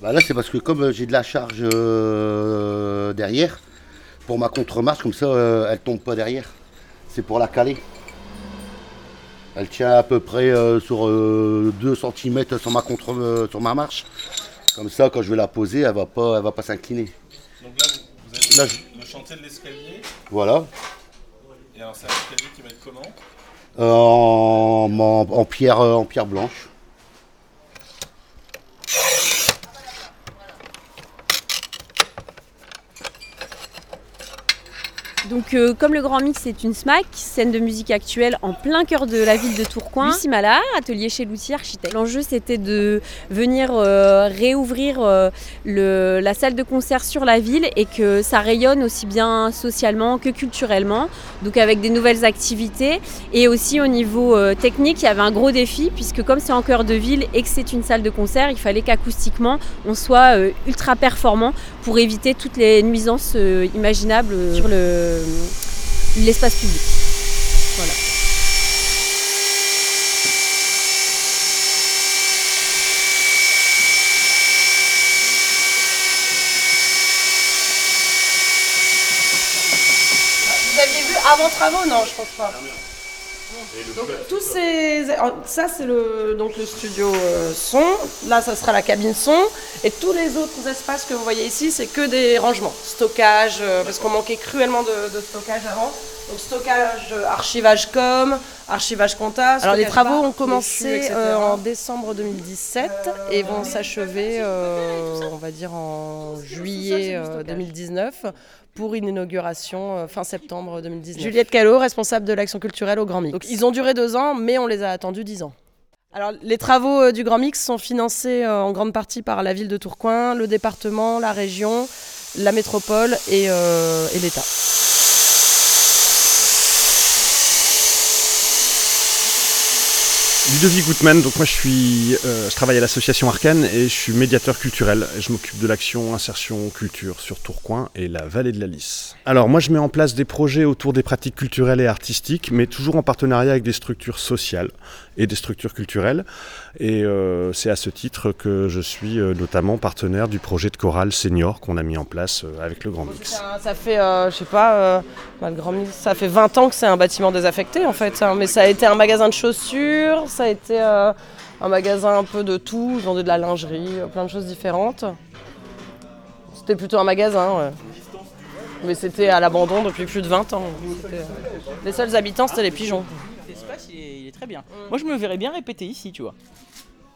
Bah là, c'est parce que comme euh, j'ai de la charge euh, derrière, pour ma contre-marche, comme ça, euh, elle tombe pas derrière. C'est pour la caler. Elle tient à peu près euh, sur euh, 2 cm sur ma, contre, sur ma marche. Comme ça, quand je vais la poser, elle va pas, elle va pas s'incliner. Donc là, vous avez Là, le chantier de l'escalier. Voilà. Et alors, c'est un escalier qui va être comment? En, en- en pierre, en pierre blanche. Donc, euh, comme le Grand Mix est une SMAC, scène de musique actuelle en plein cœur de la ville de Tourcoing, Lucie atelier chez l'outil architecte. L'enjeu, c'était de venir euh, réouvrir euh, le- la salle de concert sur la ville et que ça rayonne aussi bien socialement que culturellement. Donc, avec des nouvelles activités. Et aussi, au niveau euh, technique, il y avait un gros défi, puisque comme c'est en cœur de ville et que c'est une salle de concert, il fallait qu'acoustiquement, on soit euh, ultra performant pour éviter toutes les nuisances euh, imaginables sur le- l'espace public. Voilà. Vous aviez vu avant travaux Non, je pense pas. Donc tous ces, ça c'est le donc le studio euh, son. Là, ça sera la cabine son. Et tous les autres espaces que vous voyez ici, c'est que des rangements, stockage, euh, parce qu'on manquait cruellement de, de stockage avant. Donc stockage, euh, archivage com, archivage compta. Alors les travaux bar, ont commencé euh, en décembre 2017 et vont s'achever, euh, on va dire en juillet euh, 2019 pour une inauguration euh, fin septembre 2019. Juliette Callot, responsable de l'action culturelle au Grand Mix. Donc ils ont duré deux ans, mais on les a attendus dix ans. Alors, les travaux euh, du Grand Mix sont financés euh, en grande partie par la ville de Tourcoing, le département, la région, la métropole et, euh, et l'État. Ludovic Gutmann, donc moi je suis, euh, je travaille à l'association Arcane et je suis médiateur culturel. Et je m'occupe de l'action insertion culture sur Tourcoing et la vallée de la Lys. Alors moi je mets en place des projets autour des pratiques culturelles et artistiques, mais toujours en partenariat avec des structures sociales et des structures culturelles. Et euh, c'est à ce titre que je suis euh, notamment partenaire du projet de chorale senior qu'on a mis en place euh, avec le Grand Mix. Ça, fait, euh, je sais pas, euh, bah, le Grand Mix, ça fait 20 ans que c'est un bâtiment désaffecté en fait. hein. mais ça a été un magasin de chaussures, ça a été euh, un magasin un peu de tout, ils vendaient de la lingerie, euh, plein de choses différentes. C'était plutôt un magasin, ouais. Mais c'était à l'abandon depuis plus de 20 ans. Euh, Les seuls habitants, c'était les pigeons. L'espace, il est, il est très bien. Moi, je me verrais bien répéter ici, tu vois.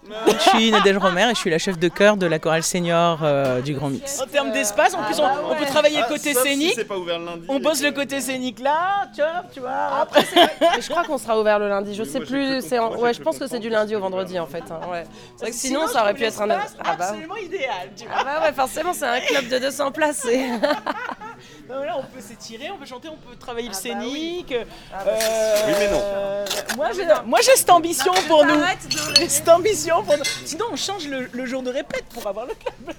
Je suis Nadège Romer et je suis la chef de chœur de la chorale senior euh, du Grand Mix. En termes d'espace, en plus, on, on peut travailler Ah, côté scénique. pas ouvert le lundi. On bosse le côté scénique là, vois, tu vois. Après, c'est vrai. Mais je crois qu'on sera ouvert le lundi. Je sais moi, j'ai plus. cru C'est en- comprendre- moi, Ouais, j'ai je pense que c'est du comprendre lundi au vendredi en fait. hein, ouais. C'est vrai que sinon, ça aurait pu être un. Ah bah, absolument idéal, tu vois. ah bah ouais, forcément, c'est un club de 200 places. c'est- Non, là, on peut s'étirer, on peut chanter, on peut travailler le Ah bah oui. scénique. Ah bah, Euh, Oui, mais non. euh, moi, j'ai, moi, j'ai cette ambition pour nous. J'ai cette ambition pour nous. Sinon, on change le, le jour de répète pour avoir le club.